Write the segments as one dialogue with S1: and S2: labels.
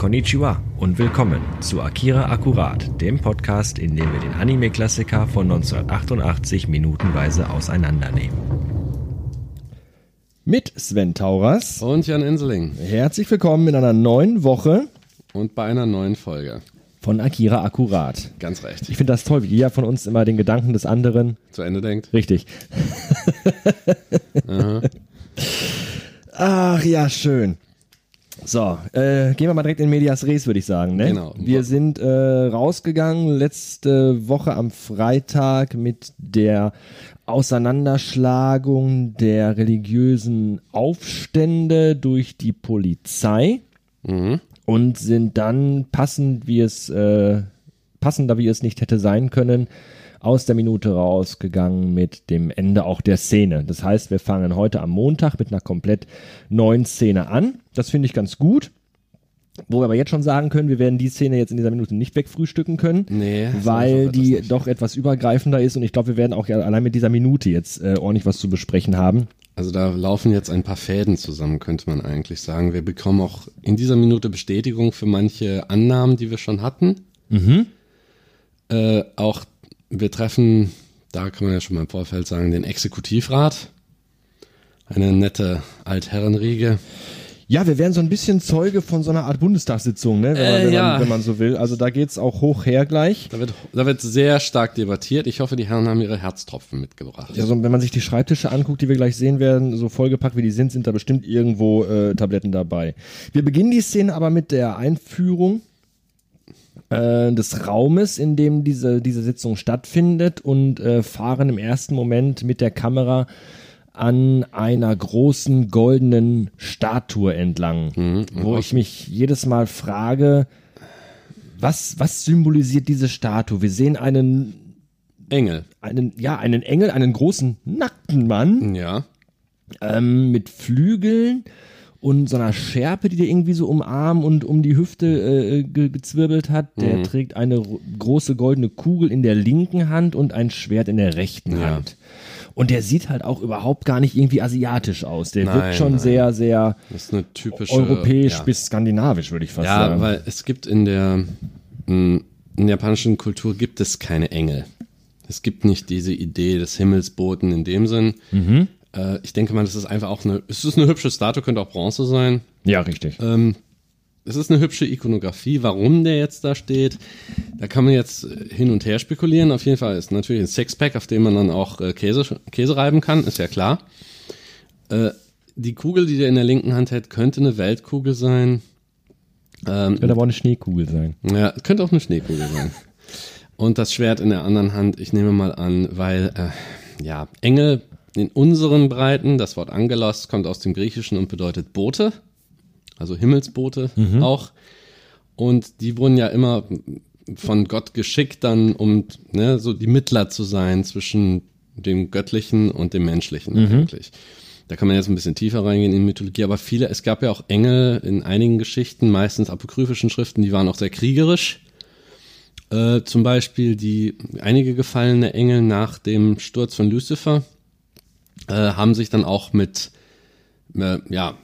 S1: Konnichiwa und willkommen zu Akira Akkurat, dem Podcast, in dem wir den Anime-Klassiker von 1988 minutenweise auseinandernehmen.
S2: Mit Sven Tauras.
S3: Und Jan Enseling.
S2: Herzlich willkommen in einer neuen Woche
S3: Und bei einer neuen Folge.
S2: von Akira Akkurat.
S3: Ganz recht.
S2: Ich finde das toll, wie jeder von uns immer den Gedanken des anderen.
S3: Zu Ende denkt.
S2: Richtig. Ach ja, schön. So, äh, gehen wir mal direkt in Medias Res, würde ich sagen. Ne?
S3: Genau.
S2: Wir sind äh, rausgegangen letzte Woche am Freitag mit der Auseinanderschlagung der religiösen Aufstände durch die Polizei
S3: Mhm.
S2: und sind dann passend, wie es äh, passender wie es nicht hätte sein können, aus der Minute rausgegangen mit dem Ende auch der Szene. Das heißt, wir fangen heute am Montag mit einer komplett neuen Szene an. Das finde ich ganz gut. Wo wir aber jetzt schon sagen können, wir werden die Szene jetzt in dieser Minute nicht wegfrühstücken können,
S3: Nee,
S2: weil die doch etwas übergreifender ist und ich glaube, wir werden auch allein mit dieser Minute jetzt äh, ordentlich was zu besprechen haben.
S3: Also da laufen jetzt ein paar Fäden zusammen, könnte man eigentlich sagen. Wir bekommen auch in dieser Minute Bestätigung für manche Annahmen, die wir schon hatten. Äh, auch wir treffen, da kann man ja schon mal im Vorfeld sagen, den Exekutivrat. Eine nette Altherrenriege.
S2: Ja, wir werden so ein bisschen Zeuge von so einer Art Bundestagssitzung, ne? wenn, man,
S3: Äh,
S2: wenn,
S3: ja.
S2: man, wenn man so will. Also da geht's auch hoch her gleich.
S3: Da wird, da wird sehr stark debattiert. Ich hoffe, die Herren haben ihre Herztropfen mitgebracht.
S2: Also wenn man sich die Schreibtische anguckt, die wir gleich sehen werden, so vollgepackt wie die sind, sind da bestimmt irgendwo äh, Tabletten dabei. Wir beginnen die Szene aber mit der Einführung äh, des Raumes, in dem diese, diese Sitzung stattfindet und äh, fahren im ersten Moment mit der Kamera an einer großen goldenen Statue entlang, wo ich mich jedes Mal frage, was, was symbolisiert diese Statue? Wir sehen einen
S3: Engel.
S2: einen, ja, einen Engel, einen großen nackten Mann
S3: Ja.
S2: ähm, mit Flügeln und so einer Schärpe, die der irgendwie so um Arm und um die Hüfte äh, ge gezwirbelt hat. Der trägt eine ro- große goldene Kugel in der linken Hand und ein Schwert in der rechten
S3: Ja.
S2: Hand. Und der sieht halt auch überhaupt gar nicht irgendwie asiatisch aus. Der wirkt
S3: Nein,
S2: schon
S3: nein.
S2: sehr, sehr
S3: typische.
S2: europäisch
S3: ja.
S2: bis skandinavisch, würde ich fast
S3: Ja,
S2: sagen.
S3: weil es gibt in der, mh, in der japanischen Kultur gibt es keine Engel. Es gibt nicht diese Idee des Himmelsboten in dem Sinn.
S2: Mhm.
S3: Äh, ich denke mal, das ist einfach auch eine, es ist eine hübsche Statue, könnte auch Bronze sein.
S2: ja, richtig.
S3: Ähm, es ist eine hübsche Ikonografie. Warum der jetzt da steht, da kann man jetzt äh, hin und her spekulieren. Auf jeden Fall ist natürlich ein Sixpack, auf dem man dann auch äh, Käse, Käse reiben kann, ist ja klar. Äh, die Kugel, die der in der linken Hand hält, könnte eine Weltkugel sein. Ähm,
S2: Könnte aber auch eine Schneekugel sein.
S3: ja, könnte auch eine Schneekugel sein. Und das Schwert in der anderen Hand, ich nehme mal an, weil, äh, ja, Engel in unseren Breiten, das Wort Angelos kommt aus dem Griechischen und bedeutet Bote, also Himmelsbote auch. Und die wurden ja immer von Gott geschickt dann, um ne, so die Mittler zu sein zwischen dem Göttlichen und dem Menschlichen eigentlich. Da kann man jetzt ein bisschen tiefer reingehen in Mythologie, aber viele, es gab ja auch Engel in einigen Geschichten, meistens apokryphischen Schriften, die waren auch sehr kriegerisch. Äh, zum Beispiel die einige gefallene Engel nach dem Sturz von Lucifer äh, haben sich dann auch mit ja,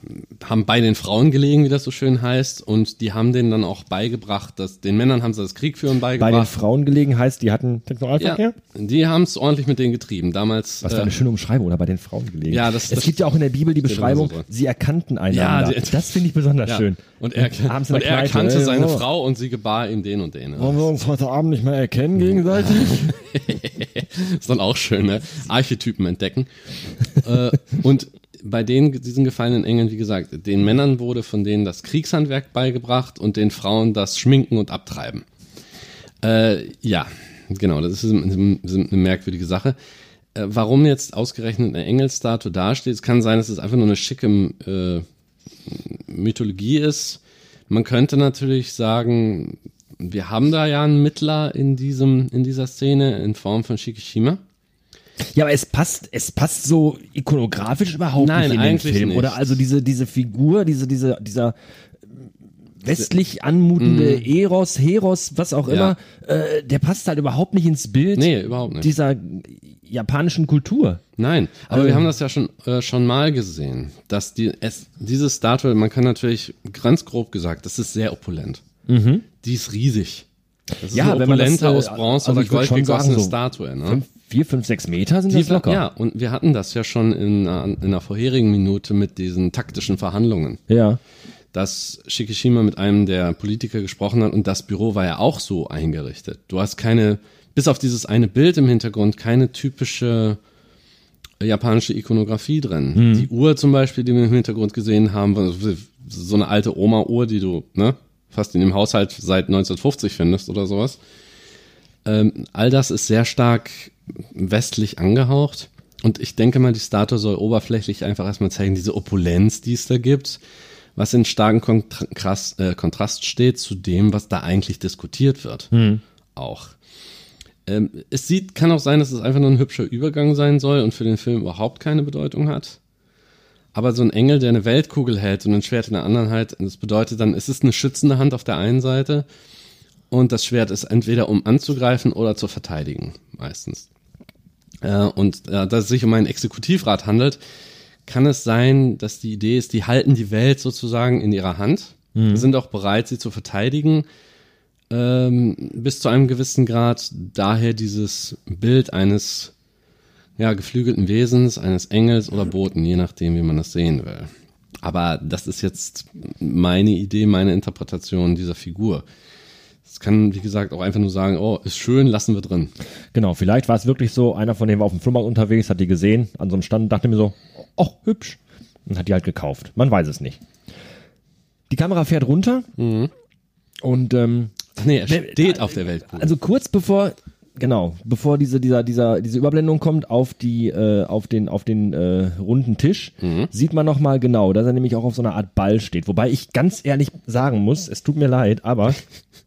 S3: haben bei den Frauen gelegen, wie das so schön heißt, und die haben denen dann auch beigebracht, dass den Männern haben sie das Kriegführen
S2: Bei den
S3: beigebracht.
S2: Frauen gelegen heißt, die hatten Sexualverkehr?
S3: ja, die haben es ordentlich mit denen getrieben. Damals
S2: Was für eine
S3: äh,
S2: schöne Umschreibung, oder bei den Frauen gelegen.
S3: Ja, das-
S2: es
S3: das-
S2: gibt ja auch in der Bibel die Beschreibung,
S3: so.
S2: sie erkannten einander.
S3: Ja, die-
S2: das finde ich besonders
S3: ja.
S2: schön.
S3: Und er, und er
S2: Kneipe,
S3: erkannte
S2: ey,
S3: seine
S2: oh.
S3: Frau und sie gebar ihm den und den.
S2: Wollen wir uns heute Abend nicht mehr erkennen gegenseitig?
S3: ist dann auch schön, ne? Archetypen entdecken. äh, und bei den, diesen gefallenen Engeln, wie gesagt, den Männern wurde von denen das Kriegshandwerk beigebracht und den Frauen das Schminken und Abtreiben. Äh, ja, genau, das ist eine, eine merkwürdige Sache. Äh, warum jetzt ausgerechnet eine Engelstatue dasteht, es kann sein, dass es einfach nur eine schicke äh, Mythologie ist. Man könnte natürlich sagen, wir haben da ja einen Mittler in diesem, in dieser Szene in Form von Shikishima.
S2: Ja, aber es passt, es passt so ikonografisch überhaupt
S3: Nein,
S2: nicht in den Film,
S3: nicht.
S2: oder? Also diese, diese Figur, diese, diese, dieser westlich anmutende Eros, Heros, was auch
S3: Mhm. Ja.
S2: immer, äh, der passt halt überhaupt nicht ins Bild
S3: Nee, überhaupt nicht.
S2: dieser japanischen Kultur.
S3: Nein, aber
S2: Also-
S3: wir haben das ja schon, äh, schon mal gesehen, dass die, es, diese Statue, man kann natürlich ganz grob gesagt, das ist sehr opulent. Die ist riesig. Das ist
S2: Mhm. Ja,
S3: eine
S2: wenn man das,
S3: opulente
S2: äh,
S3: aus Bronze
S2: also
S3: oder Gold gegossene
S2: so
S3: Statue. Ne?
S2: Fünf, vier, fünf, sechs Meter sind
S3: Die
S2: das locker.
S3: Ja, und wir hatten das ja schon in, einer- in einer vorherigen Minute mit diesen taktischen Verhandlungen,
S2: Ja.
S3: dass Shikishima mit einem der Politiker gesprochen hat und das Büro war ja auch so eingerichtet. Du hast keine, bis auf dieses eine Bild im Hintergrund, keine typische japanische Ikonografie drin. Die Uhr zum Beispiel, die wir im Hintergrund gesehen haben, so eine alte Oma-Uhr, die du ne, fast in dem Haushalt seit 1950 findest oder sowas. Ähm, all das ist sehr stark westlich angehaucht. Und ich denke mal, die Statue soll oberflächlich einfach erstmal zeigen, diese Opulenz, die es da gibt, was in starken Kontrast, äh, Kontrast steht zu dem, was da eigentlich diskutiert wird. Auch. Ähm, es sieht, kann auch sein, dass es einfach nur ein hübscher Übergang sein soll und für den Film überhaupt keine Bedeutung hat. Aber so ein Engel, der eine Weltkugel hält und ein Schwert in der anderen halt, das bedeutet dann, es ist eine schützende Hand auf der einen Seite und das Schwert ist entweder um anzugreifen oder zu verteidigen, meistens. Äh, und äh, da es sich um einen Exekutivrat handelt, kann es sein, dass die Idee ist, die halten die Welt sozusagen in ihrer Hand, sind auch bereit, sie zu verteidigen, ähm, bis zu einem gewissen Grad. Daher dieses Bild eines ja, geflügelten Wesens, eines Engels oder Boten, je nachdem, wie man das sehen will. Aber das ist jetzt meine Idee, meine Interpretation dieser Figur. Es kann, wie gesagt, auch einfach nur sagen, oh, ist schön, lassen wir drin.
S2: Genau, vielleicht war es wirklich so, einer von denen war auf dem Flohmarkt unterwegs, hat die gesehen, an so einem Stand, dachte mir so, oh, hübsch. Und hat die halt gekauft. Man weiß es nicht. Die Kamera fährt runter und ähm,
S3: nee, er steht auf der Weltkugel.
S2: also kurz bevor, genau, bevor diese, dieser, dieser, diese Überblendung kommt auf die, äh, auf den, auf den äh, runden Tisch, sieht man nochmal genau, dass er nämlich auch auf so einer Art Ball steht. Wobei ich ganz ehrlich sagen muss, es tut mir leid, aber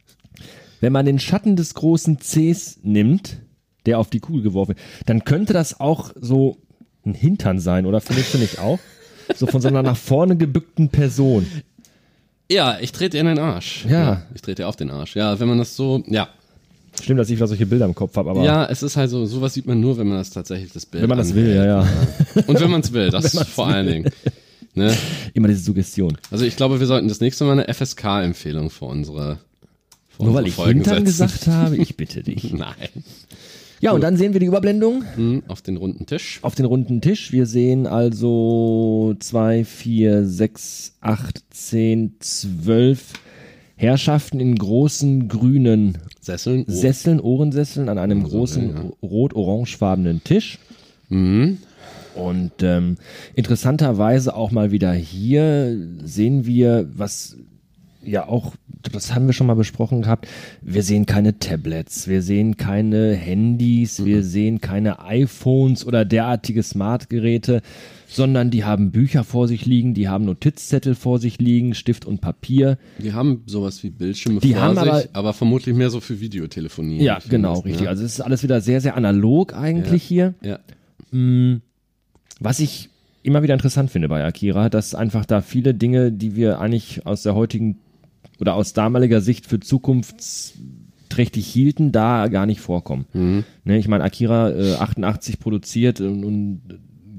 S2: wenn man den Schatten des großen Cs nimmt, der auf die Kugel geworfen wird, dann könnte das auch so ein Hintern sein, oder findest du nicht auch? So von so einer nach vorne gebückten Person.
S3: Ja, ich trete dir in den Arsch.
S2: Ja.
S3: Ich trete dir auf den Arsch. Ja, wenn man das so, ja.
S2: Stimmt, dass ich wieder solche Bilder im Kopf habe, aber
S3: Ja, es ist halt so, sowas sieht man nur, wenn man das tatsächlich das Bild
S2: wenn man das will, ja, ja.
S3: Und wenn man es will, das vor allen Dingen. Ne?
S2: Immer diese Suggestion.
S3: Also ich glaube, wir sollten das nächste Mal eine FSK-Empfehlung für unsere
S2: Nur weil ich
S3: Folgen
S2: Hintern
S3: setzen.
S2: gesagt habe, ich bitte dich.
S3: Nein.
S2: Ja, und dann sehen wir die Überblendung
S3: Hm, Auf den runden Tisch.
S2: auf den runden Tisch. Wir sehen also zwei, vier, sechs, acht, zehn, zwölf Herrschaften in großen grünen
S3: Sesseln. Oh.
S2: Sesseln, Ohrensesseln an einem
S3: so,
S2: großen
S3: ja.
S2: rot-orangefarbenen Tisch.
S3: Mhm.
S2: Und ähm, interessanterweise auch mal wieder hier sehen wir, was ja auch, das haben wir schon mal besprochen gehabt, wir sehen keine Tablets, wir sehen keine Handys, wir sehen keine iPhones oder derartige Smartgeräte, sondern die haben Bücher vor sich liegen, die haben Notizzettel vor sich liegen, Stift und Papier.
S3: Die haben sowas wie Bildschirme
S2: Die
S3: vor
S2: haben
S3: sich,
S2: aber-
S3: aber, vermutlich mehr so für Videotelefonie.
S2: Ja, genau,
S3: das,
S2: richtig.
S3: Ne?
S2: Also es ist alles wieder sehr, sehr analog eigentlich hier.
S3: Ja.
S2: Was ich immer wieder interessant finde bei Akira, dass einfach da viele Dinge, die wir eigentlich aus der heutigen oder aus damaliger Sicht für zukunftsträchtig hielten, da gar nicht vorkommen. Ne, ich meine, Akira äh, 88 produziert und, und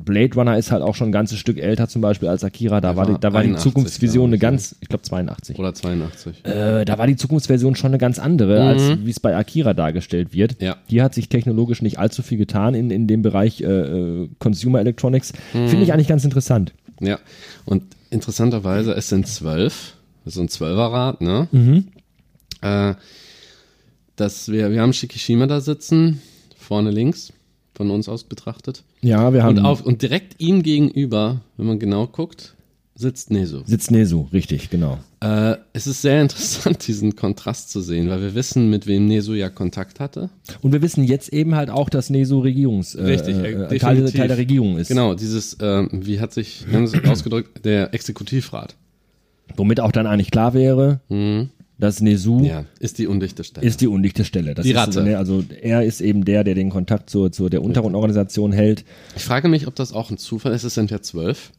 S2: Blade Runner ist halt auch schon ein ganzes Stück älter zum Beispiel als Akira. Da
S3: Der
S2: war, die, da war die
S3: 81,
S2: Zukunftsvision eine ganz, ich glaube 82.
S3: Oder 82.
S2: Äh, da war die Zukunftsversion schon eine ganz andere, als wie es bei Akira dargestellt wird.
S3: Ja.
S2: Hier hat sich technologisch nicht allzu viel getan in, in dem Bereich äh, äh, Consumer Electronics. Finde ich eigentlich ganz interessant.
S3: Ja. Und interessanterweise, es sind zwölf. Das ist ein Zwölferrad, ne?
S2: Mhm.
S3: Äh, dass wir, wir haben Shikishima da sitzen, vorne links, von uns aus betrachtet.
S2: Ja, wir haben
S3: Und, auf, und direkt ihm gegenüber, wenn man genau guckt, sitzt Nezu.
S2: sitzt Nesu, richtig, genau.
S3: Äh, es ist sehr interessant, diesen Kontrast zu sehen, weil wir wissen, mit wem Nezu ja Kontakt hatte.
S2: Und wir wissen jetzt eben halt auch, dass Nesu Regierungs äh,
S3: Richtig,
S2: äh,
S3: äh,
S2: Teil. Teil der Regierung ist.
S3: Genau, dieses, äh, wie hat sich, wie haben sie es ausgedrückt, der Exekutivrat.
S2: Womit auch dann eigentlich klar wäre, dass Nesu
S3: Mhm. Ja, ist die undichte Stelle.
S2: ist die undichte Stelle. Das
S3: Die
S2: ist,
S3: Ratte.
S2: ne, also er ist eben der, der den Kontakt zur, zur der Untergrundorganisation hält.
S3: Ich frage mich, ob das auch ein Zufall ist. Es sind ja zwölf.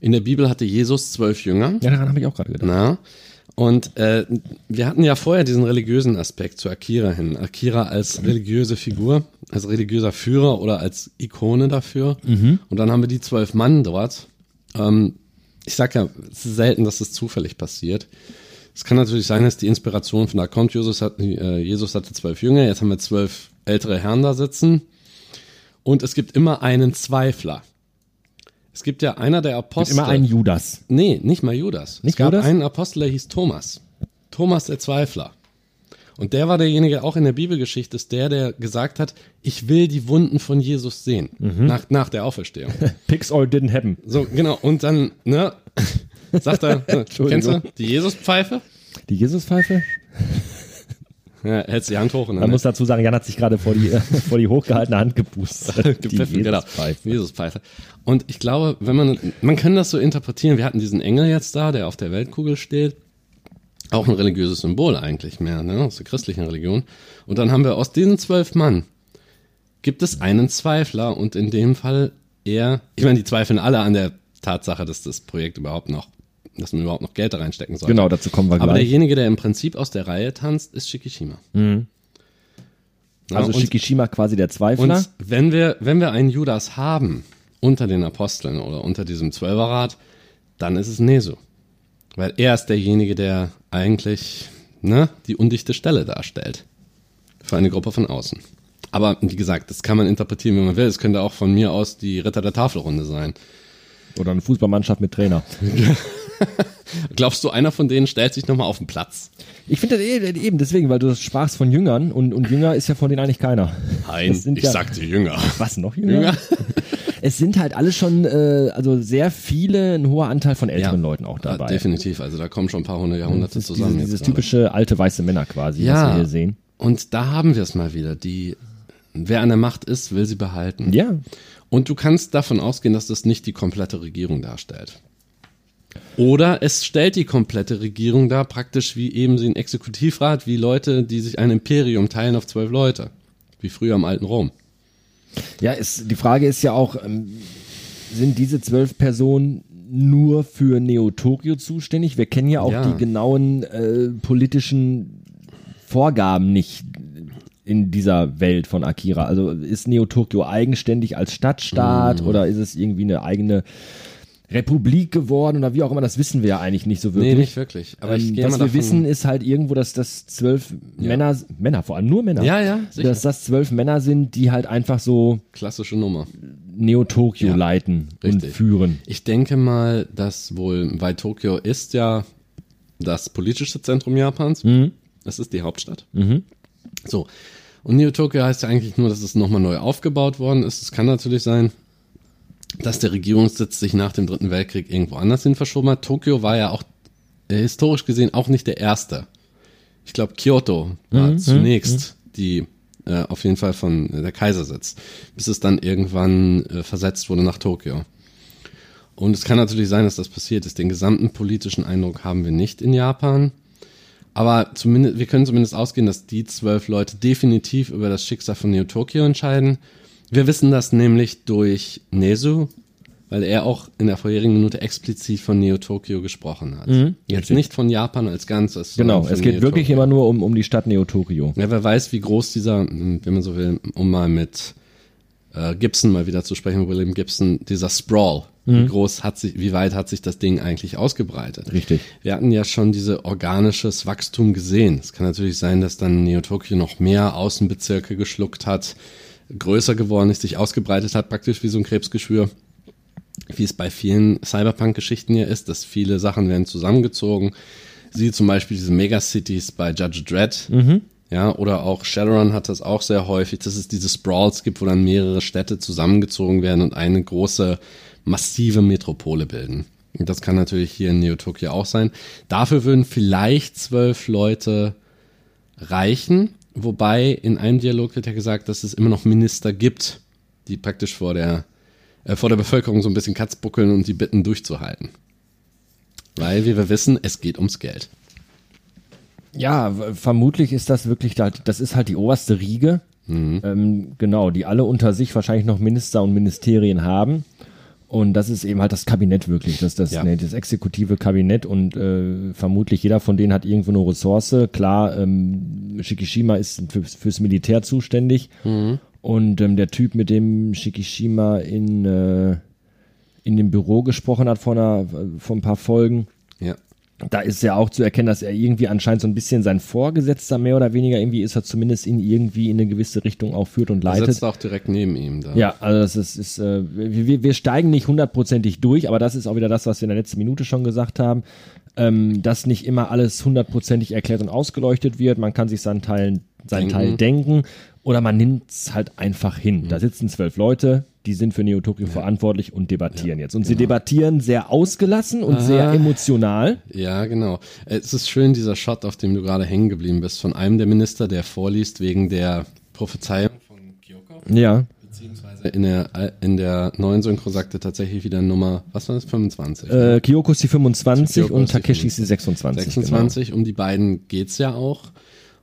S3: In der Bibel hatte Jesus zwölf Jünger.
S2: Ja, daran habe ich auch gerade gedacht.
S3: Na? Und äh, wir hatten ja vorher diesen religiösen Aspekt zu Akira hin. Akira als religiöse Figur. als religiöser Führer oder als Ikone dafür. Und dann haben wir die zwölf Mann dort. Ähm, ich sag ja, es ist selten, dass es zufällig passiert. Es kann natürlich sein, dass die Inspiration von da kommt. Jesus, hat, äh, Jesus hatte zwölf Jünger, jetzt haben wir zwölf ältere Herren da sitzen. Und es gibt immer einen Zweifler. Es gibt ja einer der Apostel.
S2: Immer ein Judas.
S3: Nee, nicht mal Judas.
S2: Nicht
S3: es gab
S2: Judas?
S3: einen Apostel, der hieß Thomas. Thomas der Zweifler. Und der war derjenige, auch in der Bibelgeschichte, ist der, der gesagt hat, ich will die Wunden von Jesus sehen.
S2: Mhm.
S3: Nach, nach der Auferstehung.
S2: Pix all didn't happen.
S3: So, genau. Und dann, ne, sagt er, ne,
S2: Entschuldigung.
S3: kennst du die Jesuspfeife?
S2: Die Jesuspfeife?
S3: Ja, hältst die Hand hoch und
S2: Man muss dazu sagen, Jan hat sich gerade vor die, vor die hochgehaltene Hand gepustet. Die
S3: genau.
S2: Jesuspfeife.
S3: Jesuspfeife. Und ich glaube, wenn man, man kann das so interpretieren, wir hatten diesen Engel jetzt da, der auf der Weltkugel steht. Auch ein religiöses Symbol eigentlich mehr, ne, aus der christlichen Religion. Und dann haben wir aus diesen zwölf Mann, gibt es einen Zweifler und in dem Fall er, ich meine, die zweifeln alle an der Tatsache, dass das Projekt überhaupt noch, dass man überhaupt noch Geld da reinstecken soll.
S2: Genau, dazu kommen wir
S3: Aber
S2: gleich.
S3: derjenige, der im Prinzip aus der Reihe tanzt, ist Shikishima. Ja,
S2: also Shikishima quasi der Zweifler.
S3: und wenn wir, wenn wir einen Judas haben unter den Aposteln oder unter diesem Zwölferrat, dann ist es Nesu. Weil er ist derjenige, der eigentlich ne, die undichte Stelle darstellt. Für eine Gruppe von außen. Aber wie gesagt, das kann man interpretieren, wie man will. Es könnte auch von mir aus die Ritter der Tafelrunde sein.
S2: Oder eine Fußballmannschaft mit Trainer.
S3: Glaubst du, einer von denen stellt sich nochmal auf den Platz?
S2: Ich finde das eben deswegen, weil du sprachst von Jüngern und, und Jünger ist ja von denen eigentlich keiner. Das sind ja,
S3: sagte Jünger.
S2: Was noch Jünger?
S3: Jünger?
S2: Es sind halt alle schon, äh, also sehr viele, ein hoher Anteil von älteren Leuten auch
S3: Ja,
S2: dabei.
S3: definitiv. Also da kommen schon ein paar hundert Jahrhunderte
S2: Das ist
S3: zusammen.
S2: dieses, dieses typische alte weiße Männer quasi, was wir hier sehen.
S3: Und da haben wir es mal wieder. Die, wer an der Macht ist, will sie behalten.
S2: Ja,
S3: Und du kannst davon ausgehen, dass das nicht die komplette Regierung darstellt. Oder es stellt die komplette Regierung dar, praktisch wie eben sie ein Exekutivrat, wie Leute, die sich ein Imperium teilen auf zwölf Leute. Wie früher im alten Rom.
S2: Ja ist, die Frage ist ja auch, ähm, sind diese zwölf Personen nur für Neo-Tokio zuständig? Wir kennen ja auch
S3: Ja.
S2: die genauen äh, politischen Vorgaben nicht in dieser Welt von Akira. Also ist Neo-Tokio eigenständig als Stadtstaat
S3: Mhm.
S2: oder ist es irgendwie eine eigene Republik geworden oder wie auch immer, das wissen wir ja eigentlich nicht so wirklich.
S3: Nee, nicht wirklich. Aber
S2: ähm, was wir wissen, ist halt irgendwo, dass das zwölf Männer, Männer, vor allem nur Männer,
S3: Ja, ja, sicher.
S2: dass das zwölf Männer sind, die halt einfach so
S3: klassische Nummer.
S2: Neo-Tokio
S3: Ja,
S2: leiten und
S3: richtig.
S2: führen.
S3: Ich denke mal, dass wohl, weil Tokio ist ja das politische Zentrum Japans. Das ist die Hauptstadt. So. Und Neo Tokio heißt ja eigentlich nur, dass es nochmal neu aufgebaut worden ist. Es kann natürlich sein, dass der Regierungssitz sich nach dem Dritten Weltkrieg irgendwo anders hin verschoben hat. Tokio war ja auch äh, historisch gesehen auch nicht der erste. Ich glaube, Kyoto war zunächst die äh, auf jeden Fall von äh, der Kaisersitz, bis es dann irgendwann äh, versetzt wurde nach Tokio. Und es kann natürlich sein, dass das passiert ist. Den gesamten politischen Eindruck haben wir nicht in Japan. Aber zumindest, wir können zumindest ausgehen, dass die zwölf Leute definitiv über das Schicksal von Neo Tokyo entscheiden. Wir wissen das nämlich durch Nezu, weil er auch in der vorherigen Minute explizit von Neo Tokyo gesprochen hat. Jetzt nicht von Japan als Ganzes.
S2: Genau, es geht
S3: Neo
S2: wirklich
S3: Tokyo.
S2: immer nur um, um die Stadt Neo-Tokio.
S3: Ja, wer weiß, wie groß dieser, wenn man so will, um mal mit äh, Gibson mal wieder zu sprechen, William Gibson, dieser Sprawl, wie groß hat sich, wie weit hat sich das Ding eigentlich ausgebreitet?
S2: Richtig.
S3: Wir hatten ja schon diese organisches Wachstum gesehen. Es kann natürlich sein, dass dann Neo Tokyo noch mehr Außenbezirke geschluckt hat, größer geworden ist, sich ausgebreitet hat, praktisch wie so ein Krebsgeschwür. Wie es bei vielen Cyberpunk-Geschichten hier ist, dass viele Sachen werden zusammengezogen. Sie zum Beispiel diese Megacities bei Judge Dredd. Ja, oder auch Shadowrun hat das auch sehr häufig, dass es diese Sprawls gibt, wo dann mehrere Städte zusammengezogen werden und eine große, massive Metropole bilden. Und das kann natürlich hier in Neo Tokyo auch sein. Dafür würden vielleicht zwölf Leute reichen, wobei in einem Dialog wird ja gesagt, dass es immer noch Minister gibt, die praktisch vor der, äh, vor der Bevölkerung so ein bisschen Katz buckeln und die bitten durchzuhalten. Weil, wie wir wissen, es geht ums Geld.
S2: Ja, vermutlich ist das wirklich, da- das ist halt die oberste Riege, ähm, genau, die alle unter sich wahrscheinlich noch Minister und Ministerien haben. Und das ist eben halt das Kabinett wirklich, das, das,
S3: Ja.
S2: nee, das exekutive Kabinett und äh, vermutlich jeder von denen hat irgendwo eine Ressource. Klar, ähm, Shikishima ist für, fürs Militär zuständig Und ähm, der Typ, mit dem Shikishima in, äh, in dem Büro gesprochen hat vor, einer, vor ein paar Folgen,
S3: Ja.
S2: Da ist ja auch zu erkennen, dass er irgendwie anscheinend so ein bisschen sein Vorgesetzter mehr oder weniger irgendwie ist, er zumindest ihn irgendwie in eine gewisse Richtung auch führt und
S3: Er
S2: leitet.
S3: sitzt auch direkt neben ihm da.
S2: Ja, also das ist, ist äh, wir, wir steigen nicht hundertprozentig durch, aber das ist auch wieder das, was wir in der letzten Minute schon gesagt haben, ähm, dass nicht immer alles hundertprozentig erklärt und ausgeleuchtet wird. Man kann sich seinen Teil, seinen
S3: Denken.
S2: Teil denken oder man nimmt es halt einfach hin. Da sitzen zwölf Leute, die sind für Neo Tokyo verantwortlich und debattieren jetzt. Und sie debattieren sehr ausgelassen und sehr emotional.
S3: Ja, genau. Es ist schön, dieser Shot, auf dem du gerade hängen geblieben bist, von einem der Minister, der vorliest wegen der Prophezeiung von Kyoko.
S2: Ja.
S3: Beziehungsweise in der, in der neuen Synchro sagte tatsächlich wieder Nummer, was war das, 25?
S2: Äh, Kyoko ist die 25
S3: Kyoko
S2: und Takeshi ist die 26.
S3: 26, um die beiden geht's ja auch.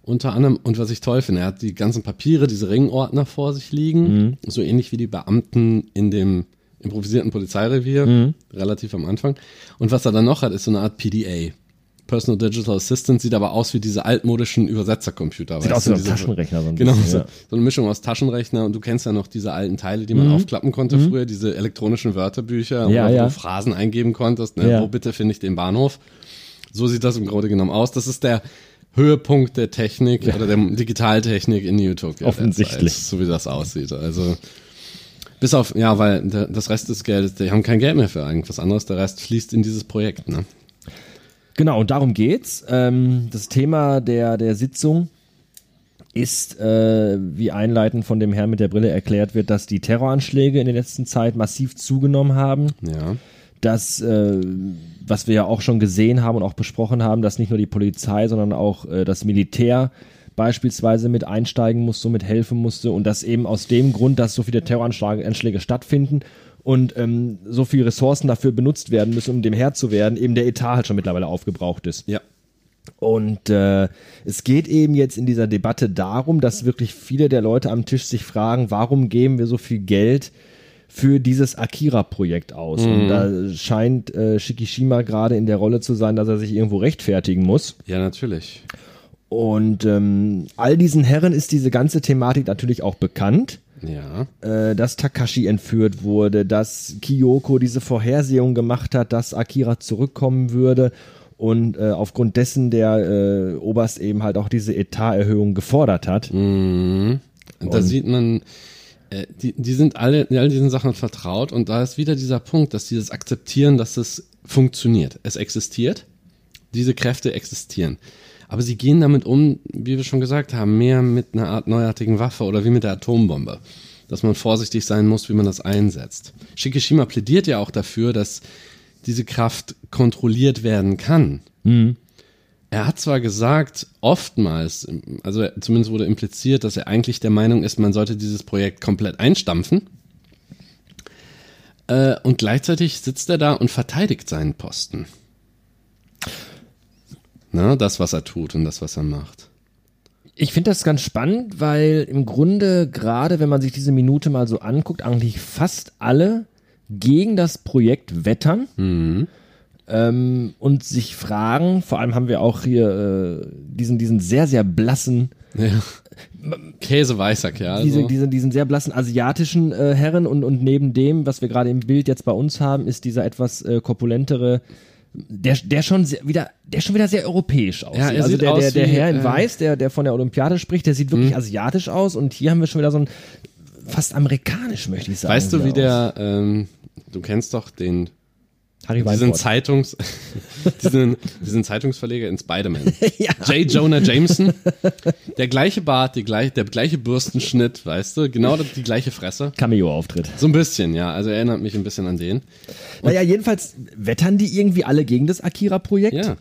S3: Unter anderem, und was ich toll finde, er hat die ganzen Papiere, diese Ringordner vor sich liegen, so ähnlich wie die Beamten in dem improvisierten Polizeirevier, relativ am Anfang. Und was er dann noch hat, ist so eine Art PDA. Personal Digital Assistant, sieht aber aus wie diese altmodischen Übersetzercomputer.
S2: Sieht aus wie ein Taschenrechner so ein
S3: Genau,
S2: bisschen,
S3: so,
S2: ja.
S3: so eine Mischung aus Taschenrechner und du kennst ja noch diese alten Teile, die man aufklappen konnte früher, diese elektronischen Wörterbücher,
S2: Mhm. Ja,
S3: wo
S2: ja.
S3: du Phrasen eingeben konntest, ne? Wo bitte finde ich den Bahnhof. So sieht das im Grunde genommen aus. Das ist der Höhepunkt der Technik oder der Digitaltechnik in New Tokyo.
S2: Offensichtlich.
S3: derzeit, So wie das aussieht. Also bis auf, ja, weil der, das Rest des Geldes, die haben kein Geld mehr für irgendwas anderes, der Rest fließt in dieses Projekt. Ne?
S2: Genau, und darum geht's. Ähm, das Thema der, der Sitzung ist, äh, wie einleitend von dem Herrn mit der Brille erklärt wird, dass die Terroranschläge in der letzten Zeit massiv zugenommen haben.
S3: Ja.
S2: Dass, äh, was wir ja auch schon gesehen haben und auch besprochen haben, dass nicht nur die Polizei, sondern auch äh, das Militär beispielsweise mit einsteigen musste, mit helfen musste und dass eben aus dem Grund, dass so viele Terroranschläge Anschläge stattfinden und ähm, so viele Ressourcen dafür benutzt werden müssen, um dem Herr zu werden, eben der Etat halt schon mittlerweile aufgebraucht ist.
S3: Ja.
S2: Und äh, es geht eben jetzt in dieser Debatte darum, dass wirklich viele der Leute am Tisch sich fragen, warum geben wir so viel Geld für dieses Akira-Projekt aus? Und da scheint äh, Shikishima gerade in der Rolle zu sein, dass er sich irgendwo rechtfertigen muss.
S3: Ja, natürlich.
S2: Und ähm, all diesen Herren ist diese ganze Thematik natürlich auch bekannt
S3: Ja.
S2: äh, dass Takashi entführt wurde, dass Kyoko diese Vorhersehung gemacht hat, dass Akira zurückkommen würde und äh, aufgrund dessen der äh, Oberst eben halt auch diese Etaterhöhung gefordert hat.
S3: Und da sieht man, die, die sind alle in all diesen Sachen vertraut und da ist wieder dieser Punkt, dass dieses Akzeptieren, dass es funktioniert. Es existiert, diese Kräfte existieren. Aber sie gehen damit um, wie wir schon gesagt haben, mehr mit einer Art neuartigen Waffe oder wie mit der Atombombe. Dass man vorsichtig sein muss, wie man das einsetzt. Shikishima plädiert ja auch dafür, dass diese Kraft kontrolliert werden kann. Er hat zwar gesagt, oftmals, also zumindest wurde impliziert, dass er eigentlich der Meinung ist, man sollte dieses Projekt komplett einstampfen. Äh, und gleichzeitig sitzt er da und verteidigt seinen Posten. Na, das, was er tut und das, was er macht.
S2: Ich finde das ganz spannend, weil im Grunde gerade, wenn man sich diese Minute mal so anguckt, eigentlich fast alle gegen das Projekt wettern ähm, und sich fragen, vor allem haben wir auch hier äh, diesen, diesen sehr, sehr blassen
S3: Ja. Käseweißer Kerl.
S2: diese,
S3: so.
S2: diese, diesen sehr blassen asiatischen äh, Herren und, und neben dem, was wir gerade im Bild jetzt bei uns haben, ist dieser etwas äh, korpulentere, der, der schon sehr, wieder, der schon wieder sehr europäisch aussieht.
S3: Ja,
S2: also der,
S3: aus
S2: der, der
S3: wie,
S2: Herr in
S3: äh,
S2: Weiß, der, der von der Olympiade spricht, der sieht wirklich asiatisch aus und hier haben wir schon wieder so ein fast amerikanisch, möchte ich sagen.
S3: weißt du, wie
S2: aus.
S3: der, ähm, du kennst doch den,
S2: Harry
S3: diesen. Zeitungs, diesen, diesen Zeitungsverleger in Spider-Man.
S2: Ja.
S3: J. Jonah Jameson. Der gleiche Bart, die gleich, der gleiche Bürstenschnitt, weißt du, genau die gleiche Fresse.
S2: Cameo-Auftritt.
S3: So ein bisschen, ja. Also erinnert mich ein bisschen an den.
S2: Naja, jedenfalls wettern die irgendwie alle gegen das Akira-Projekt.
S3: Ja.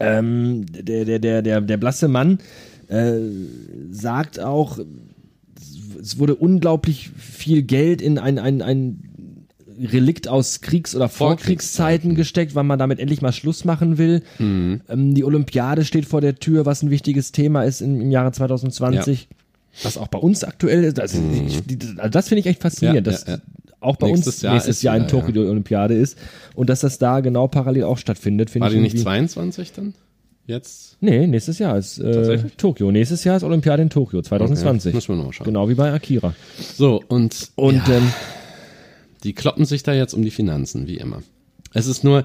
S2: Ähm, der, der, der, der, der blasse Mann äh, sagt auch, es wurde unglaublich viel Geld in ein, ein, ein Relikt aus Kriegs- oder Vorkriegszeiten gesteckt, weil man damit endlich mal Schluss machen will. Ähm, die Olympiade steht vor der Tür, was ein wichtiges Thema ist im, im Jahre 2020. Was auch bei uns aktuell ist. Also, ich, die, also das finde ich echt faszinierend,
S3: Ja,
S2: dass
S3: ja, ja.
S2: auch bei
S3: Nächstes
S2: uns
S3: Jahr
S2: nächstes Jahr in Tokio die Olympiade ist und dass das da genau parallel auch stattfindet, finde
S3: War die nicht
S2: irgendwie-
S3: 22 dann? jetzt?
S2: Nee, nächstes Jahr ist äh? Tokio. Nächstes Jahr ist Olympiade in Tokio, 2020.
S3: Okay, müssen wir noch schauen.
S2: Genau wie bei Akira.
S3: So, und,
S2: Und
S3: ja,
S2: ähm,
S3: die kloppen sich da jetzt um die Finanzen, wie immer. Es ist nur,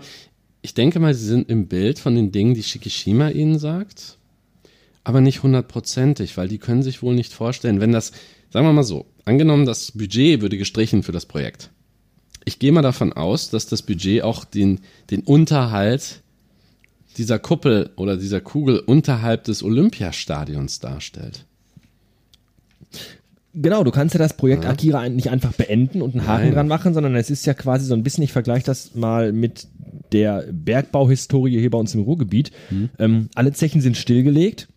S3: ich denke mal, sie sind im Bild von den Dingen, die Shikishima ihnen sagt, aber nicht hundertprozentig, weil die können sich wohl nicht vorstellen, wenn das, sagen wir mal so, angenommen, das Budget würde gestrichen für das Projekt. Ich gehe mal davon aus, dass das Budget auch den, den Unterhalt dieser Kuppel oder dieser Kugel unterhalb des Olympiastadions darstellt.
S2: Genau, du kannst ja das Projekt Akira ein- nicht einfach beenden und einen Haken
S3: Nein.
S2: dran machen, sondern es ist ja quasi so ein bisschen, ich vergleiche das mal mit der Bergbauhistorie hier bei uns im Ruhrgebiet.
S3: Hm.
S2: Ähm, alle Zechen sind stillgelegt,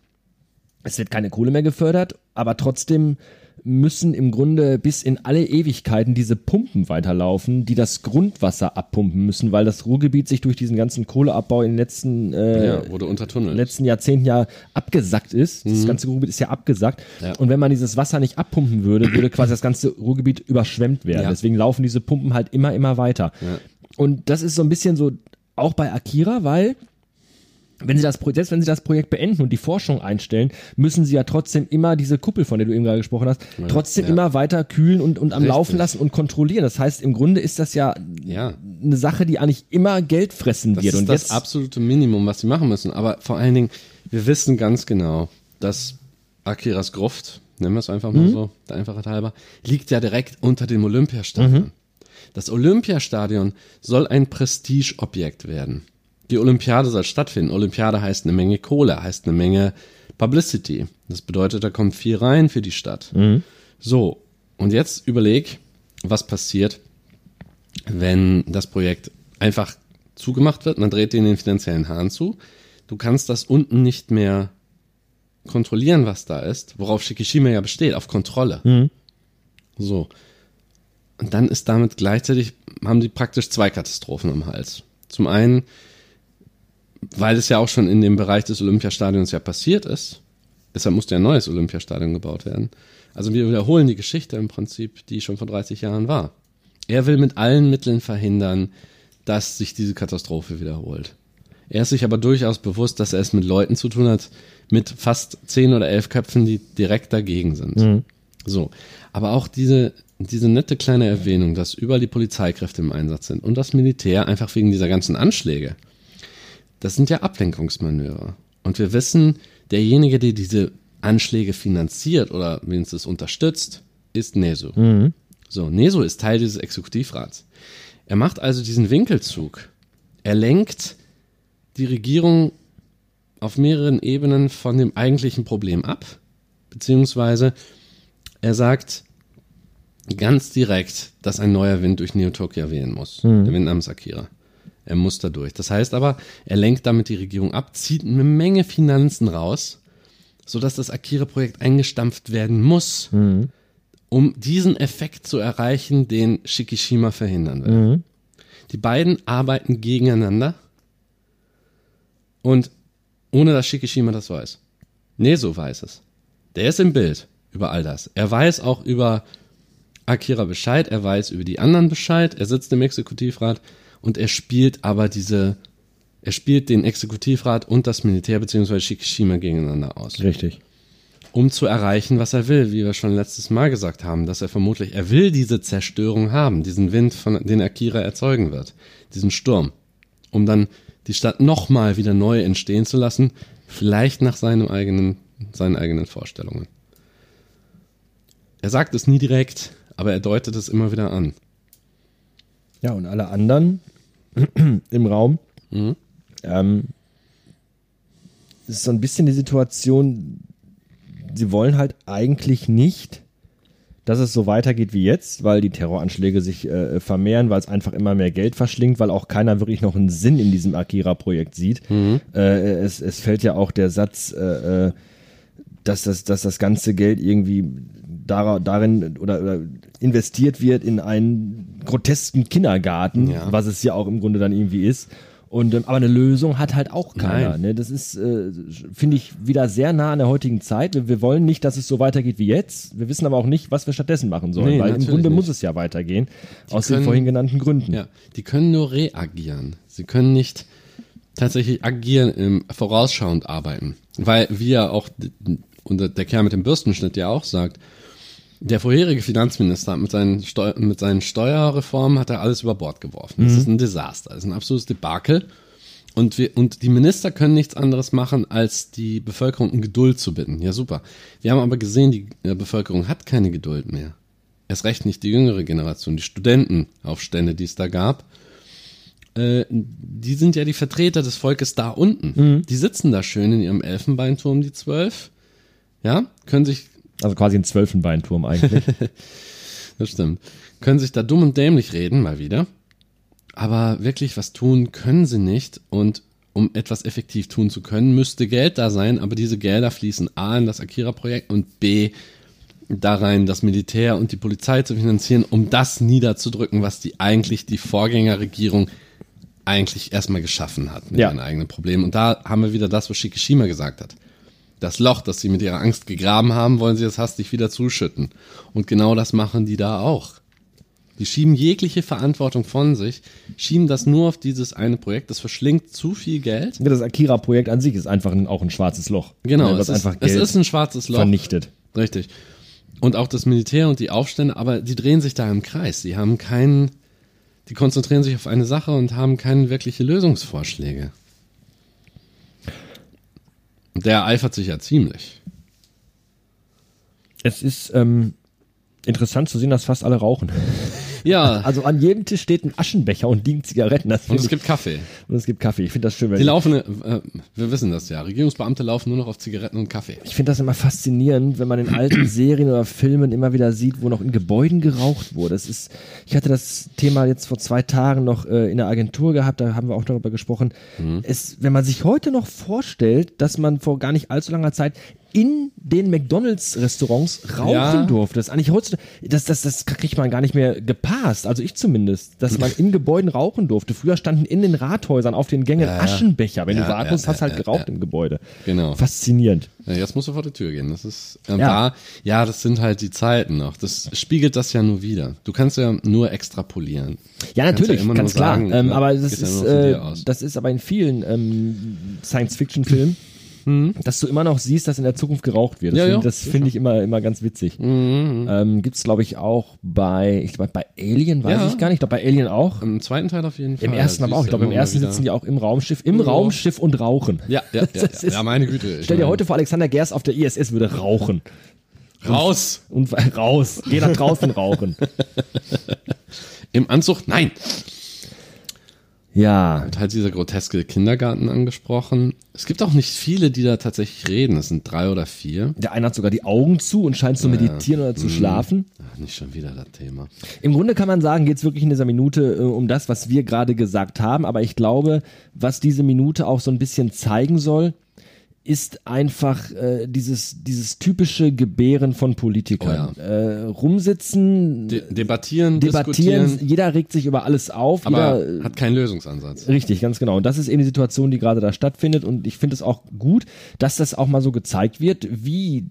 S2: es wird keine Kohle mehr gefördert, aber trotzdem müssen im Grunde bis in alle Ewigkeiten diese Pumpen weiterlaufen, die das Grundwasser abpumpen müssen, weil das Ruhrgebiet sich durch diesen ganzen Kohleabbau in den letzten äh,
S3: Ja,
S2: letzten Jahrzehnten ja abgesackt ist. Das ganze Ruhrgebiet ist ja abgesackt.
S3: Mhm. Ja.
S2: Und wenn man dieses Wasser nicht abpumpen würde, würde quasi das ganze Ruhrgebiet überschwemmt werden.
S3: Ja.
S2: Deswegen laufen diese Pumpen halt immer, immer weiter. Und das ist so ein bisschen so auch bei Akira, weil wenn sie das Pro- selbst wenn sie das Projekt beenden und die Forschung einstellen, müssen sie ja trotzdem immer diese Kuppel, von der du eben gerade gesprochen hast, trotzdem
S3: ja.
S2: immer weiter kühlen und, und am
S3: Richtig.
S2: Laufen lassen und kontrollieren. Das heißt, im Grunde ist das ja
S3: Ja.
S2: eine Sache, die eigentlich immer Geld fressen
S3: Das
S2: wird.
S3: ist
S2: und
S3: das
S2: jetzt
S3: absolute Minimum, was sie machen müssen. Aber vor allen Dingen, wir wissen ganz genau, dass Akiras Gruft, nennen wir es einfach mal so, der Einfachheit halber, liegt ja direkt unter dem Olympiastadion. Das Olympiastadion soll ein Prestigeobjekt werden. Die Olympiade soll stattfinden. Olympiade heißt eine Menge Kohle, heißt eine Menge Publicity. Das bedeutet, da kommt viel rein für die Stadt. So, und jetzt überleg, was passiert, wenn das Projekt einfach zugemacht wird, man dreht den den finanziellen Hahn zu, du kannst das unten nicht mehr kontrollieren, was da ist, worauf Shikishima ja besteht, auf Kontrolle. So. Und dann ist damit gleichzeitig, haben die praktisch zwei Katastrophen am Hals. Zum einen, weil es ja auch schon in dem Bereich des Olympiastadions ja passiert ist, deshalb musste ja ein neues Olympiastadion gebaut werden. Also wir wiederholen die Geschichte im Prinzip, die schon vor 30 Jahren war. Er will mit allen Mitteln verhindern, dass sich diese Katastrophe wiederholt. Er ist sich aber durchaus bewusst, dass er es mit Leuten zu tun hat, mit fast zehn oder elf Köpfen, die direkt dagegen sind. So. Aber auch diese, diese nette kleine Erwähnung, dass überall die Polizeikräfte im Einsatz sind und das Militär einfach wegen dieser ganzen Anschläge. Das sind ja Ablenkungsmanöver. Und wir wissen, derjenige, der diese Anschläge finanziert oder wenigstens unterstützt, ist Neso. So, Neso ist Teil dieses Exekutivrats. Er macht also diesen Winkelzug. Er lenkt die Regierung auf mehreren Ebenen von dem eigentlichen Problem ab, beziehungsweise er sagt ganz direkt, dass ein neuer Wind durch Neo-Tokyo wehen muss. Der Wind namens Akira. Er muss da durch. Das heißt aber, er lenkt damit die Regierung ab, zieht eine Menge Finanzen raus, sodass das Akira-Projekt eingestampft werden muss, um diesen Effekt zu erreichen, den Shikishima verhindern will. Die beiden arbeiten gegeneinander und ohne dass Shikishima das weiß. Neso weiß es. Der ist im Bild über all das. Er weiß auch über Akira Bescheid, er weiß über die anderen Bescheid, er sitzt im Exekutivrat und er spielt aber diese, er spielt den Exekutivrat und das Militär bzw. Shikishima gegeneinander aus
S2: Richtig.
S3: um zu erreichen, was er will, wie wir schon letztes Mal gesagt haben, dass er vermutlich, er will diese Zerstörung haben, diesen Wind, von den Akira erzeugen wird, diesen Sturm, um dann die Stadt nochmal wieder neu entstehen zu lassen, vielleicht nach seinem eigenen, seinen eigenen Vorstellungen. Er sagt es nie direkt, aber er deutet es immer wieder an.
S2: Ja, und alle anderen im Raum.
S3: Mhm.
S2: Ähm, es ist so ein bisschen die Situation, sie wollen halt eigentlich nicht, dass es so weitergeht wie jetzt, weil die Terroranschläge sich äh, vermehren, weil es einfach immer mehr Geld verschlingt, weil auch keiner wirklich noch einen Sinn in diesem Akira-Projekt sieht. Äh, es, es fällt ja auch der Satz, äh, äh, dass das, dass das ganze Geld irgendwie dar, darin oder, oder investiert wird in einen grotesken Kindergarten,
S3: Ja.
S2: was es ja auch im Grunde dann irgendwie ist. Und, ähm, aber eine Lösung hat halt auch keiner. Ne? Das ist, äh, finde ich, wieder sehr nah an der heutigen Zeit. Wir, wir wollen nicht, dass es so weitergeht wie jetzt. Wir wissen aber auch nicht, was wir stattdessen machen sollen,
S3: Nee,
S2: weil im Grunde
S3: nicht.
S2: muss es ja weitergehen. aus den
S3: können-
S2: vorhin genannten Gründen.
S3: Ja, die können nur reagieren. Sie können nicht tatsächlich agieren, im vorausschauend arbeiten. Weil wir auch, und der Kerl mit dem Bürstenschnitt ja auch sagt, der vorherige Finanzminister hat mit seinen, Steu mit seinen Steuerreformen hat er alles über Bord geworfen. Das ist ein Desaster, das ist ein absolutes Debakel. Und, wir, und die Minister können nichts anderes machen, als die Bevölkerung um Geduld zu bitten. Ja, super. Wir haben aber gesehen, die Bevölkerung hat keine Geduld mehr. Erst recht nicht die jüngere Generation, die Studentenaufstände, die es da gab. Äh, die sind ja die Vertreter des Volkes da unten. Die sitzen da schön in ihrem Elfenbeinturm, die zwölf. Ja, können sich
S2: Also quasi ein Zwölfenbeinturm eigentlich.
S3: Das stimmt. Können sich da dumm und dämlich reden, mal wieder. Aber wirklich was tun können sie nicht. Und um etwas effektiv tun zu können, müsste Geld da sein. Aber diese Gelder fließen A in das Akira-Projekt und B da rein, das Militär und die Polizei zu finanzieren, um das niederzudrücken, was die eigentlich die Vorgängerregierung eigentlich erstmal geschaffen hat mit
S2: Ja.
S3: ihren eigenen Problemen. Und da haben wir wieder das, was Shikishima gesagt hat. Das Loch, das sie mit ihrer Angst gegraben haben, wollen sie jetzt hastig wieder zuschütten. Und genau das machen die da auch. Die schieben jegliche Verantwortung von sich, schieben das nur auf dieses eine Projekt, das verschlingt zu viel Geld.
S2: Das Akira-Projekt an sich ist einfach ein, auch ein schwarzes Loch.
S3: Genau, es, ist,
S2: einfach
S3: es ist ein schwarzes Loch.
S2: vernichtet.
S3: Richtig. Und auch das Militär und die Aufstände, aber die drehen sich da im Kreis. Die haben keinen, die konzentrieren sich auf eine Sache und haben keine wirkliche Lösungsvorschläge. Der eifert sich ja ziemlich.
S2: Es ist ähm, interessant zu sehen, dass fast alle rauchen.
S3: Ja,
S2: Also an jedem Tisch steht ein Aschenbecher und liegen Zigaretten. Das
S3: und es
S2: ich,
S3: gibt Kaffee.
S2: und es gibt Kaffee. Ich finde das schön. Weil
S3: Die laufen, äh, wir wissen das ja, Regierungsbeamte laufen nur noch auf Zigaretten und Kaffee.
S2: Ich finde das immer faszinierend, wenn man in alten Serien oder Filmen immer wieder sieht, wo noch in Gebäuden geraucht wurde. Es ist, ich hatte das Thema jetzt vor zwei Tagen noch äh, in der Agentur gehabt, da haben wir auch darüber gesprochen. Es, wenn man sich heute noch vorstellt, dass man vor gar nicht allzu langer Zeit in den McDonalds-Restaurants rauchen
S3: Ja.
S2: durfte. Das eigentlich heutzutage, das, das, das kriegt man gar nicht mehr gepasst, also ich zumindest, dass man in Gebäuden rauchen durfte. Früher standen in den Rathäusern auf den Gängen
S3: Ja.
S2: Aschenbecher. Wenn
S3: Ja,
S2: du musst, hast halt geraucht im Gebäude.
S3: Genau.
S2: Faszinierend.
S3: Ja, jetzt musst du vor die Tür gehen. Das ist und
S2: Ja.
S3: da, ja, das sind halt die Zeiten noch. Das spiegelt das ja nur wieder. Du kannst ja nur extrapolieren.
S2: Ja, natürlich,
S3: ja
S2: ganz klar.
S3: sagen,
S2: ähm, aber das ist, äh, das ist aber in vielen ähm, Science-Fiction-Filmen, dass du immer noch siehst, dass in der Zukunft geraucht wird. Das
S3: Ja,
S2: finde
S3: ja,
S2: das finde ich immer, immer ganz witzig.
S3: Mhm.
S2: Ähm, Gibt es, glaube ich, auch bei, ich glaube, bei Alien, weiß ich gar nicht, ich glaube, bei Alien auch.
S3: Im zweiten Teil auf jeden Fall.
S2: Im ersten aber auch. Ich glaube, im ersten sitzen die auch im Raumschiff, im. Raumschiff und rauchen.
S3: Ja, ja,
S2: ist-
S3: ja meine Güte.
S2: Stell dir heute vor, Alexander Gerst auf der ISS würde rauchen.
S3: Raus!
S2: Und raus. Geh nach draußen rauchen.
S3: Im Anzug? Nein!
S2: Ja.
S3: Und halt dieser groteske Kindergarten angesprochen. Es gibt auch nicht viele, die da tatsächlich reden. Es sind drei oder vier.
S2: Der eine hat sogar die Augen zu und scheint zu meditieren oder zu schlafen.
S3: Ach, nicht schon wieder das Thema.
S2: Im Grunde kann man sagen, geht es wirklich in dieser Minute äh, um das, was wir gerade gesagt haben. Aber ich glaube, was diese Minute auch so ein bisschen zeigen soll, ist einfach äh, dieses, dieses typische Gebären von Politikern.
S3: Oh
S2: äh, rumsitzen,
S3: De debattieren,
S2: debattieren,
S3: diskutieren,
S2: jeder regt sich über alles auf.
S3: aber
S2: jeder, äh,
S3: hat keinen Lösungsansatz.
S2: Richtig, ganz genau. Und das ist eben die Situation, die gerade da stattfindet. Und ich finde es auch gut, dass das auch mal so gezeigt wird, wie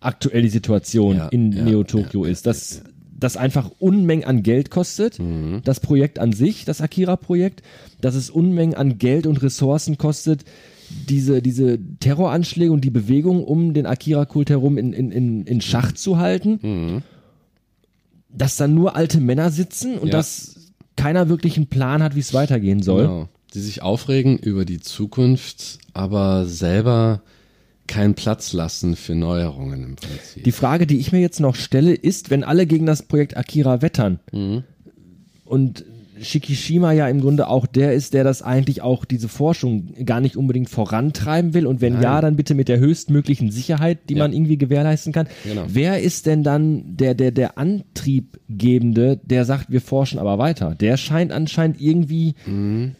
S2: aktuell die Situation
S3: Ja,
S2: in
S3: ja,
S2: Neo-Tokio
S3: ja,
S2: ist. Dass das einfach Unmengen an Geld kostet,
S3: Mhm.
S2: das Projekt an sich, das Akira-Projekt, dass es Unmengen an Geld und Ressourcen kostet, diese, diese Terroranschläge und die Bewegung um den Akira-Kult herum in, in, in, in Schach zu halten,
S3: Mhm.
S2: dass dann nur alte Männer sitzen und
S3: Ja.
S2: dass keiner wirklich einen Plan hat, wie es weitergehen soll.
S3: Genau. Die sich aufregen über die Zukunft, aber selber keinen Platz lassen für Neuerungen im Prinzip.
S2: Die Frage, die ich mir jetzt noch stelle, ist, wenn alle gegen das Projekt Akira wettern und Shikishima ja im Grunde auch der ist, der das eigentlich auch diese Forschung gar nicht unbedingt vorantreiben will und wenn ja, dann bitte mit der höchstmöglichen Sicherheit, die
S3: Ja.
S2: man irgendwie gewährleisten kann.
S3: Genau.
S2: Wer ist denn dann der der der Antriebgebende, der sagt, wir forschen aber weiter? Der scheint anscheinend irgendwie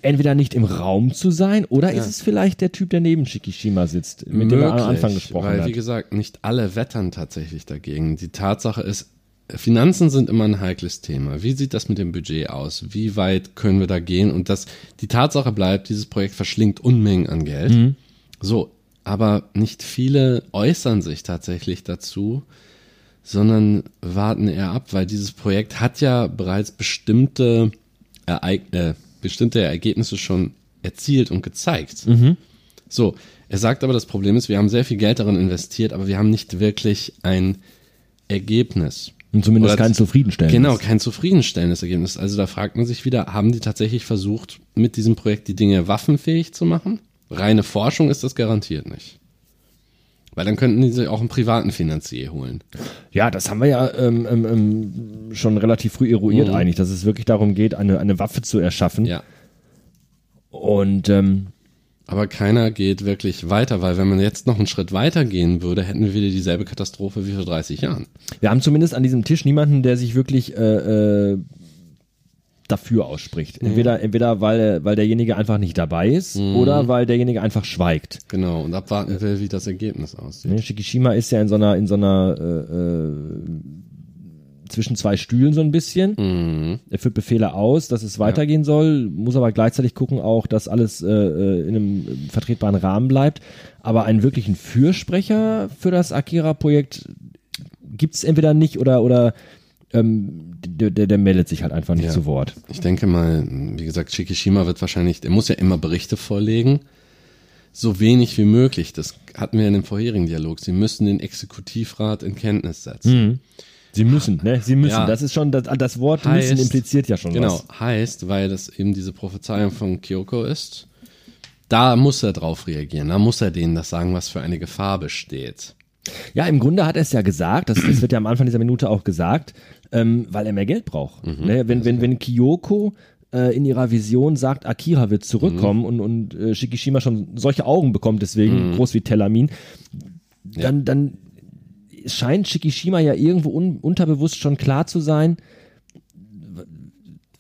S2: entweder nicht im Raum zu sein oder ist es vielleicht der Typ, der neben Shikishima sitzt, mit dem wir am Anfang gesprochen
S3: weil,
S2: hat?
S3: wie gesagt, nicht alle wettern tatsächlich dagegen. Die Tatsache ist, Finanzen sind immer ein heikles Thema. Wie sieht das mit dem Budget aus? Wie weit können wir da gehen? Und das, die Tatsache bleibt, dieses Projekt verschlingt Unmengen an Geld.
S2: Mhm.
S3: So, aber nicht viele äußern sich tatsächlich dazu, sondern warten eher ab, weil dieses Projekt hat ja bereits bestimmte, Ereig äh, bestimmte Ergebnisse schon erzielt und gezeigt.
S2: Mhm.
S3: So, er sagt aber, das Problem ist, wir haben sehr viel Geld darin investiert, aber wir haben nicht wirklich ein Ergebnis.
S2: Und zumindest
S3: Oder-
S2: kein zufriedenstellendes.
S3: Genau, kein zufriedenstellendes Ergebnis. Also da fragt man sich wieder, haben die tatsächlich versucht, mit diesem Projekt die Dinge waffenfähig zu machen? Reine Forschung ist das garantiert nicht. Weil dann könnten die sich auch einen privaten Finanzier holen.
S2: Ja, das haben wir ja ähm, ähm, ähm, schon relativ früh eruiert eigentlich, dass es wirklich darum geht, eine, eine Waffe zu erschaffen.
S3: Ja.
S2: Und ähm,
S3: Aber keiner geht wirklich weiter, weil wenn man jetzt noch einen Schritt weiter gehen würde, hätten wir wieder dieselbe Katastrophe wie vor 30 Jahren.
S2: wir haben zumindest an diesem Tisch niemanden, der sich wirklich äh, äh, dafür ausspricht. Entweder, entweder weil, weil derjenige einfach nicht dabei ist oder weil derjenige einfach schweigt.
S3: Genau, und abwarten will, wie das Ergebnis aussieht.
S2: Ne? Shikishima ist ja in so einer, in so einer äh, äh, zwischen zwei Stühlen so ein bisschen.
S3: Mhm.
S2: Er führt Befehle aus, dass es weitergehen soll, muss aber gleichzeitig gucken auch, dass alles äh, äh, in einem vertretbaren Rahmen bleibt. Aber einen wirklichen Fürsprecher für das Akira-Projekt gibt's entweder nicht oder oder ähm, der, der, der meldet sich halt einfach nicht
S3: Ja.
S2: zu Wort.
S3: Ich denke mal, wie gesagt, Shikishima wird wahrscheinlich, er muss ja immer Berichte vorlegen. So wenig wie möglich, das hatten wir in dem vorherigen Dialog. Sie müssen den Exekutivrat in Kenntnis setzen.
S2: Sie müssen, ne? Sie müssen.
S3: Ja.
S2: Das ist schon, das, das Wort
S3: Heißt-
S2: müssen impliziert ja schon
S3: Genau,
S2: was.
S3: heißt, weil das eben diese Prophezeiung von Kyoko ist, da muss er drauf reagieren, da muss er denen das sagen, was für eine Gefahr besteht.
S2: Ja, im Grunde hat er es ja gesagt, das, das wird ja am Anfang dieser Minute auch gesagt, ähm, weil er mehr Geld braucht. Ne? Wenn, wenn, wenn Kyoko äh, in ihrer Vision sagt, Akira wird zurückkommen und, und äh, Shikishima schon solche Augen bekommt, deswegen groß wie Telamin, dann, dann scheint Shikishima ja irgendwo un, unterbewusst schon klar zu sein,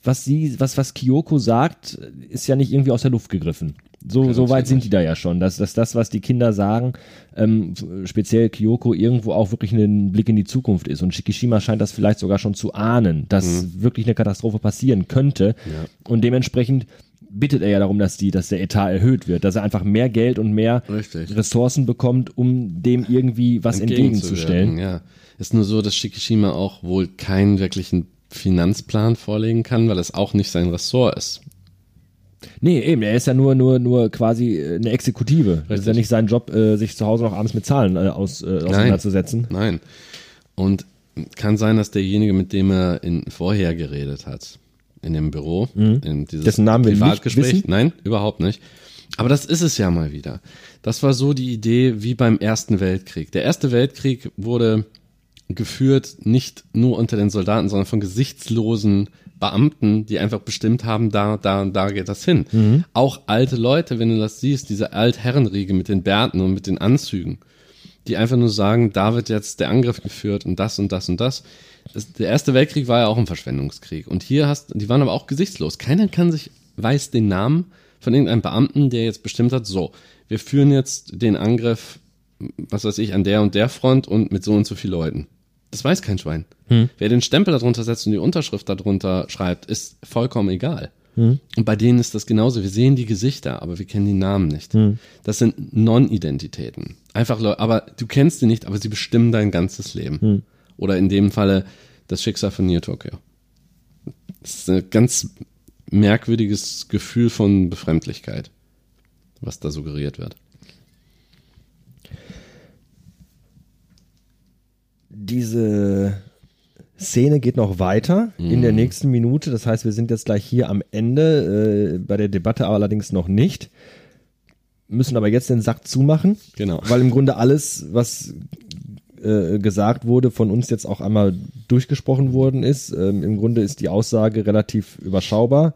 S2: was sie, was, was Kyoko sagt, ist ja nicht irgendwie aus der Luft gegriffen. So, so weit sind die da ja schon, dass, dass das, was die Kinder sagen, ähm, speziell Kyoko irgendwo auch wirklich ein Blick in die Zukunft ist. Und Shikishima scheint das vielleicht sogar schon zu ahnen, dass wirklich eine Katastrophe passieren könnte. Und dementsprechend bittet er ja darum, dass die, dass der Etat erhöht wird, dass er einfach mehr Geld und mehr
S3: Richtig.
S2: Ressourcen bekommt, um dem irgendwie was entgegenzustellen.
S3: Ja, ist nur so, dass Shikishima auch wohl keinen wirklichen Finanzplan vorlegen kann, weil es auch nicht sein Ressort ist.
S2: Nee, eben, er ist ja nur, nur, nur quasi äh, eine Exekutive. Das ist ja
S3: Richtig.
S2: nicht sein Job, äh, sich zu Hause noch abends mit Zahlen äh, aus, äh, auseinanderzusetzen.
S3: Nein. Und kann sein, dass derjenige, mit dem er in, vorher geredet hat, in dem Büro, in dieses
S2: Mhm. Dessen Namen wir nicht wissen?
S3: nein, überhaupt nicht. Aber das ist es ja mal wieder. Das war so die Idee wie beim Ersten Weltkrieg. Der Erste Weltkrieg wurde geführt nicht nur unter den Soldaten, sondern von gesichtslosen Beamten, die einfach bestimmt haben, da, da und da geht das hin.
S2: Mhm.
S3: Auch alte Leute, wenn du das siehst, diese Altherrenriege mit den Bärten und mit den Anzügen, die einfach nur sagen, da wird jetzt der Angriff geführt und das und das und das. Das der Erste Weltkrieg war ja auch ein Verschwendungskrieg. Und hier hast, die waren aber auch gesichtslos. Keiner kann sich, weiß den Namen von irgendeinem Beamten, der jetzt bestimmt hat, so, wir führen jetzt den Angriff, was weiß ich, an der und der Front und mit so und so viel Leuten. Das weiß kein Schwein. Wer den Stempel darunter setzt und die Unterschrift darunter schreibt, ist vollkommen egal. Und bei denen ist das genauso. Wir sehen die Gesichter, aber wir kennen die Namen nicht. Das sind Non-Identitäten. Einfach Leute, aber du kennst sie nicht, aber sie bestimmen dein ganzes Leben. Oder in dem Falle das Schicksal von Neo Tokyo. Das ist ein ganz merkwürdiges Gefühl von Befremdlichkeit, was da suggeriert wird.
S2: Diese Szene geht noch weiter in der nächsten Minute. Das heißt, wir sind jetzt gleich hier am Ende, äh, bei der Debatte aber allerdings noch nicht. Müssen aber jetzt den Sack zumachen.
S3: Genau.
S2: Weil im Grunde alles, was äh, gesagt wurde, von uns jetzt auch einmal durchgesprochen worden ist. Ähm, Im Grunde ist die Aussage relativ überschaubar.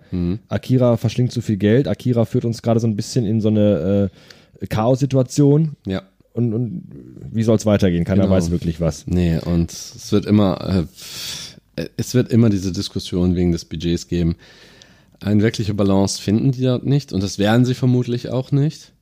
S2: Akira verschlingt zu viel Geld. Akira führt uns gerade so ein bisschen in so eine äh, Chaos-Situation.
S3: Ja.
S2: Und, und wie soll es weitergehen? Keiner
S3: Genau.
S2: weiß wirklich was.
S3: Nee, und es wird immer, äh, es wird immer diese Diskussion wegen des Budgets geben. Eine wirkliche Balance finden die dort nicht und das werden sie vermutlich auch nicht.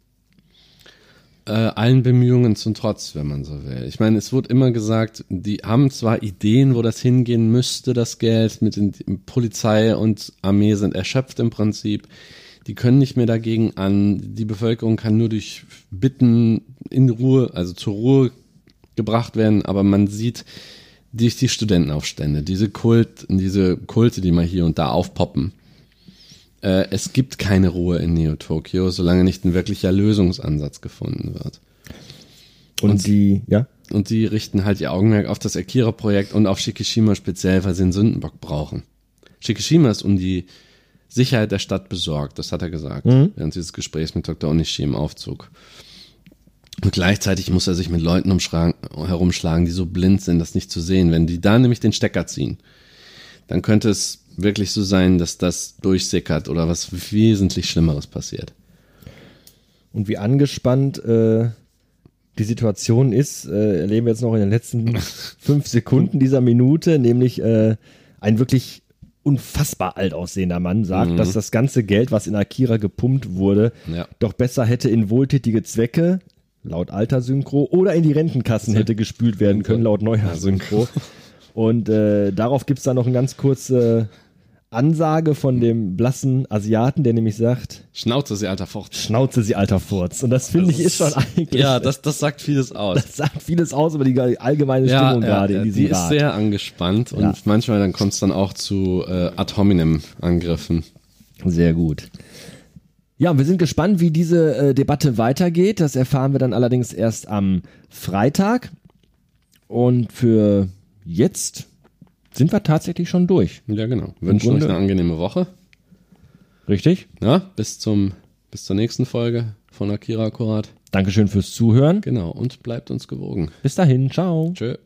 S3: Äh, allen Bemühungen zum Trotz, wenn man so will. Ich meine, es wurde immer gesagt, die haben zwar Ideen, wo das hingehen müsste, das Geld, mit den Polizei und Armee sind erschöpft im Prinzip. Die können nicht mehr dagegen an. Die Bevölkerung kann nur durch Bitten in Ruhe, also zur Ruhe gebracht werden, aber man sieht durch die Studentenaufstände, diese Kult, diese Kulte, die mal hier und da aufpoppen, äh, es gibt keine Ruhe in Neo Tokyo, solange nicht ein wirklicher Lösungsansatz gefunden wird.
S2: Und,
S3: Und-
S2: die, ja,
S3: Und die richten halt ihr Augenmerk auf das Akira-Projekt und auf Shikishima speziell, weil sie einen Sündenbock brauchen. Shikishima ist um die Sicherheit der Stadt besorgt, das hat er gesagt, während dieses Gesprächs mit Dr. Onishi im Aufzug. Und gleichzeitig muss er sich mit Leuten umschlagen, herumschlagen, die so blind sind, das nicht zu sehen. Wenn die da nämlich den Stecker ziehen, dann könnte es wirklich so sein, dass das durchsickert oder was wesentlich Schlimmeres passiert.
S2: Und wie angespannt äh, die Situation ist, äh, erleben wir jetzt noch in den letzten fünf Sekunden dieser Minute, nämlich äh, ein wirklich unfassbar alt aussehender Mann sagt, dass das ganze Geld, was in Akira gepumpt wurde,
S3: Ja.
S2: doch besser hätte in wohltätige Zwecke, laut alter Synchro, oder in die Rentenkassen hätte gespült werden können, laut neuer Synchro. Und äh, darauf gibt es dann noch eine ganz kurze Ansage von dem blassen Asiaten, der nämlich sagt,
S3: Schnauze, sie alter Fort.
S2: Schnauze sie alter Furz. Und das finde ich ist schon eigentlich,
S3: Ja, das, das sagt vieles aus.
S2: das sagt vieles aus über die allgemeine Stimmung gerade in diesem
S3: die ist
S2: Rat.
S3: sehr angespannt und
S2: Ja.
S3: manchmal dann kommt es dann auch zu äh, ad hominem Angriffen.
S2: Sehr gut. Ja, und wir sind gespannt, wie diese äh, Debatte weitergeht. Das erfahren wir dann allerdings erst am Freitag. Und für jetzt sind wir tatsächlich schon durch.
S3: Ja, genau. Wünschen euch eine angenehme Woche.
S2: Richtig?
S3: Ja, bis zum bis zur nächsten Folge von Akira Akkurat.
S2: Dankeschön fürs Zuhören.
S3: Genau, und bleibt uns gewogen.
S2: Bis dahin. Ciao.
S3: Tschö.